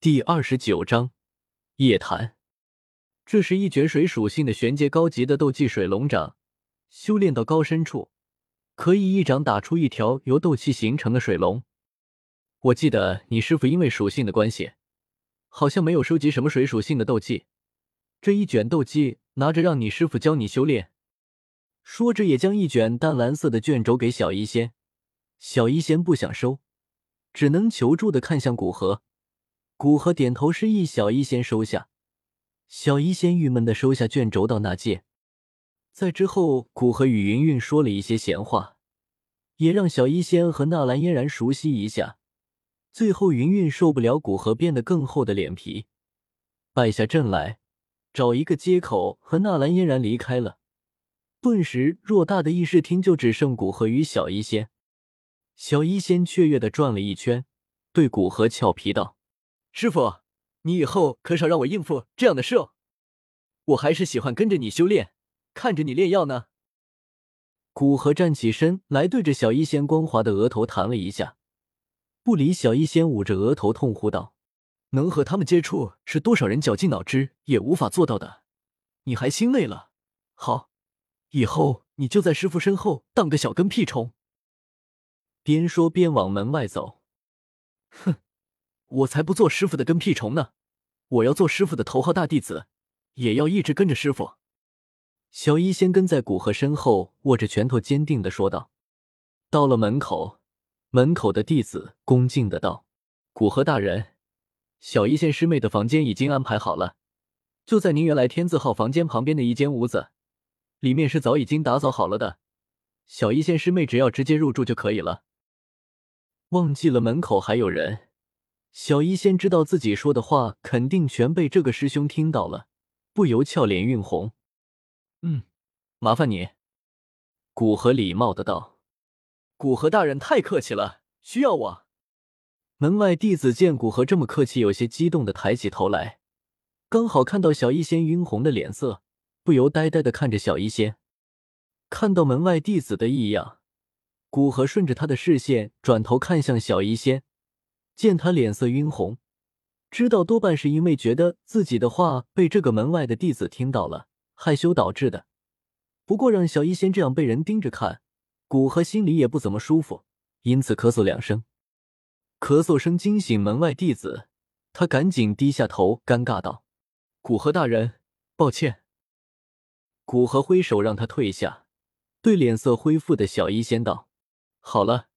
第二十九章夜谈。这是一卷水属性的玄阶高级的斗技水龙掌，修炼到高深处，可以一掌打出一条由斗气形成的水龙。我记得你师傅因为属性的关系，好像没有收集什么水属性的斗技，这一卷斗技拿着让你师傅教你修炼。说着，也将一卷淡蓝色的卷轴给小医仙。小医仙不想收，只能求助的看向古河。古河点头示意小医仙收下，小医仙郁闷的收下卷轴到那界。在之后，古河与云云说了一些闲话，也让小医仙和纳兰嫣然熟悉一下。最后，云云受不了古河变得更厚的脸皮，败下阵来，找一个接口和纳兰嫣然离开了。顿时，偌大的议事厅就只剩古河与小医仙。小医仙雀跃的转了一圈，对古河俏皮道。师傅，你以后可少让我应付这样的事哦。我还是喜欢跟着你修炼，看着你炼药呢。古河站起身来，对着小医仙光滑的额头弹了一下，不理小医仙捂着额头痛呼道：“能和他们接触，是多少人绞尽脑汁也无法做到的。你还心累了？好，以后你就在师傅身后当个小跟屁虫。”边说边往门外走。哼。我才不做师傅的跟屁虫呢！我要做师傅的头号大弟子，也要一直跟着师傅。小医仙跟在古河身后，握着拳头，坚定的说道。到了门口，门口的弟子恭敬的道：“古河大人，小医仙师妹的房间已经安排好了，就在您原来天字号房间旁边的一间屋子，里面是早已经打扫好了的，小医仙师妹只要直接入住就可以了。”忘记了门口还有人。小医仙知道自己说的话肯定全被这个师兄听到了，不由俏脸晕红。嗯，麻烦你。古河礼貌的道：“古河大人太客气了，需要我？”门外弟子见古河这么客气，有些激动的抬起头来，刚好看到小医仙晕红的脸色，不由呆呆的看着小医仙。看到门外弟子的异样，古河顺着他的视线转头看向小医仙。见他脸色晕红，知道多半是因为觉得自己的话被这个门外的弟子听到了，害羞导致的。不过让小医仙这样被人盯着看，古河心里也不怎么舒服，因此咳嗽两声，咳嗽声惊醒门外弟子，他赶紧低下头，尴尬道：“古河大人，抱歉。”古河挥手让他退下，对脸色恢复的小医仙道：“好了，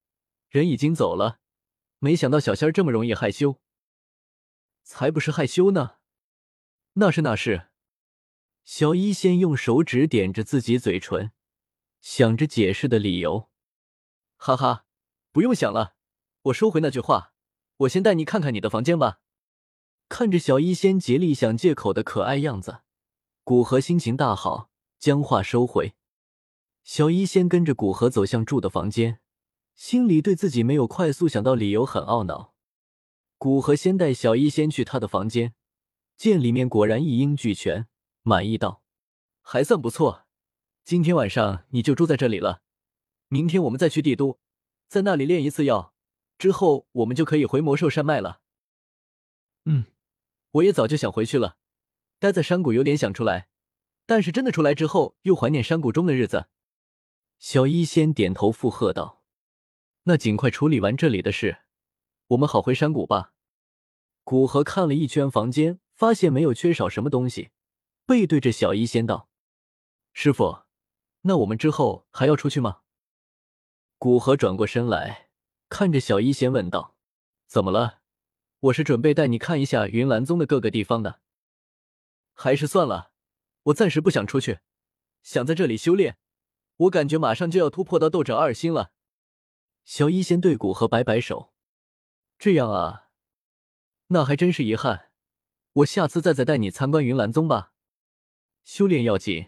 人已经走了。”没想到小仙儿这么容易害羞，才不是害羞呢，那是那是。小医仙用手指点着自己嘴唇，想着解释的理由。哈哈，不用想了，我收回那句话，我先带你看看你的房间吧。看着小医仙竭力想借口的可爱样子，古河心情大好，将话收回。小医仙跟着古河走向住的房间。心里对自己没有快速想到理由很懊恼。古河先带小医仙去他的房间，见里面果然一应俱全，满意道：“还算不错，今天晚上你就住在这里了。明天我们再去帝都，在那里炼一次药，之后我们就可以回魔兽山脉了。”嗯，我也早就想回去了，待在山谷有点想出来，但是真的出来之后又怀念山谷中的日子。小医仙点头附和道。那尽快处理完这里的事，我们好回山谷吧。古河看了一圈房间，发现没有缺少什么东西，背对着小医仙道：“师傅，那我们之后还要出去吗？”古河转过身来，看着小医仙问道：“怎么了？我是准备带你看一下云岚宗的各个地方的，还是算了，我暂时不想出去，想在这里修炼。我感觉马上就要突破到斗者二星了。”小医仙对古河摆摆手：“这样啊，那还真是遗憾。我下次再再带你参观云岚宗吧。修炼要紧。”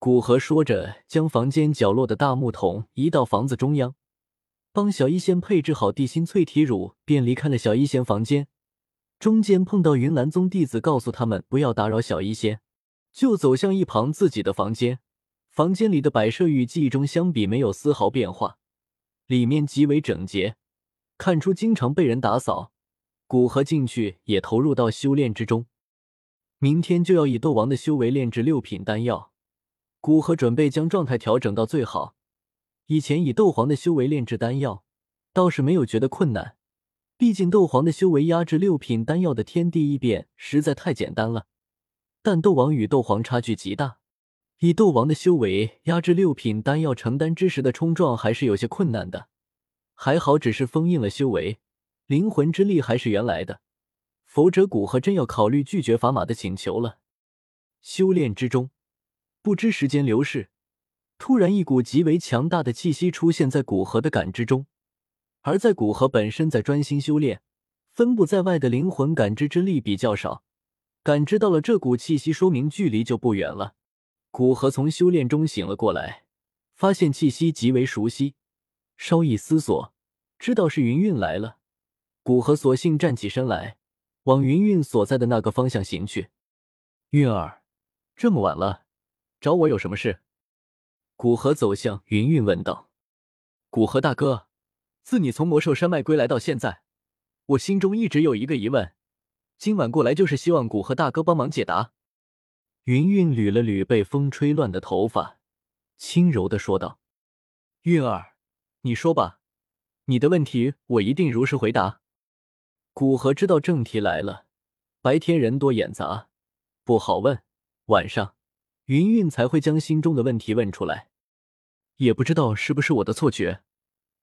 古河说着，将房间角落的大木桶移到房子中央，帮小医仙配置好地心淬体乳，便离开了小医仙房间。中间碰到云岚宗弟子，告诉他们不要打扰小医仙，就走向一旁自己的房间。房间里的摆设与记忆中相比，没有丝毫变化。里面极为整洁，看出经常被人打扫。古河进去也投入到修炼之中。明天就要以斗王的修为炼制六品丹药，古河准备将状态调整到最好。以前以斗皇的修为炼制丹药，倒是没有觉得困难，毕竟斗皇的修为压制六品丹药的天地异变实在太简单了。但斗王与斗皇差距极大，以斗王的修为压制六品丹药，承担之时的冲撞还是有些困难的。还好只是封印了修为。灵魂之力还是原来的，否则古河真要考虑拒绝砝码的请求了。修炼之中，不知时间流逝，突然一股极为强大的气息出现在古河的感知中，而在古河本身在专心修炼，分布在外的灵魂感知之力比较少，感知到了这股气息，说明距离就不远了。古河从修炼中醒了过来，发现气息极为熟悉，稍一思索，知道是云韵来了。古河索性站起身来，往云韵所在的那个方向行去。韵儿，这么晚了，找我有什么事？古河走向云韵问道。古河大哥，自你从魔兽山脉归来到现在，我心中一直有一个疑问，今晚过来就是希望古河大哥帮忙解答。云韵捋了捋被风吹乱的头发，轻柔的说道：“韵儿，你说吧，你的问题我一定如实回答。”古河知道正题来了，白天人多眼杂，不好问。晚上，云韵才会将心中的问题问出来。也不知道是不是我的错觉，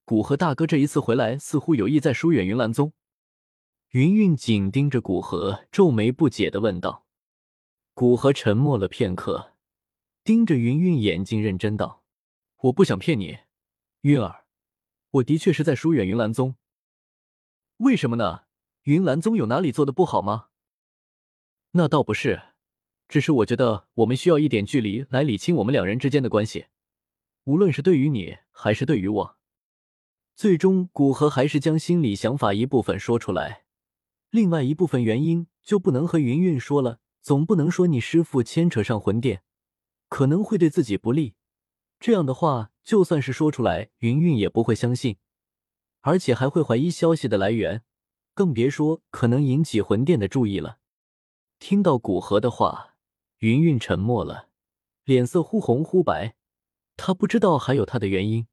古河大哥这一次回来，似乎有意在疏远云岚宗。云韵紧盯着古河，皱眉不解的问道。古河沉默了片刻，盯着云韵眼睛，认真道：“我不想骗你，韵儿，我的确是在疏远云岚宗。为什么呢？”云岚宗有哪里做的不好吗？那倒不是，只是我觉得我们需要一点距离来理清我们两人之间的关系，无论是对于你还是对于我。最终，古河还是将心里想法一部分说出来，另外一部分原因就不能和云韵说了。总不能说你师傅牵扯上魂殿，可能会对自己不利。这样的话，就算是说出来，云云也不会相信，而且还会怀疑消息的来源。更别说可能引起魂殿的注意了。听到古河的话，云云沉默了，脸色忽红忽白。他不知道还有他的原因。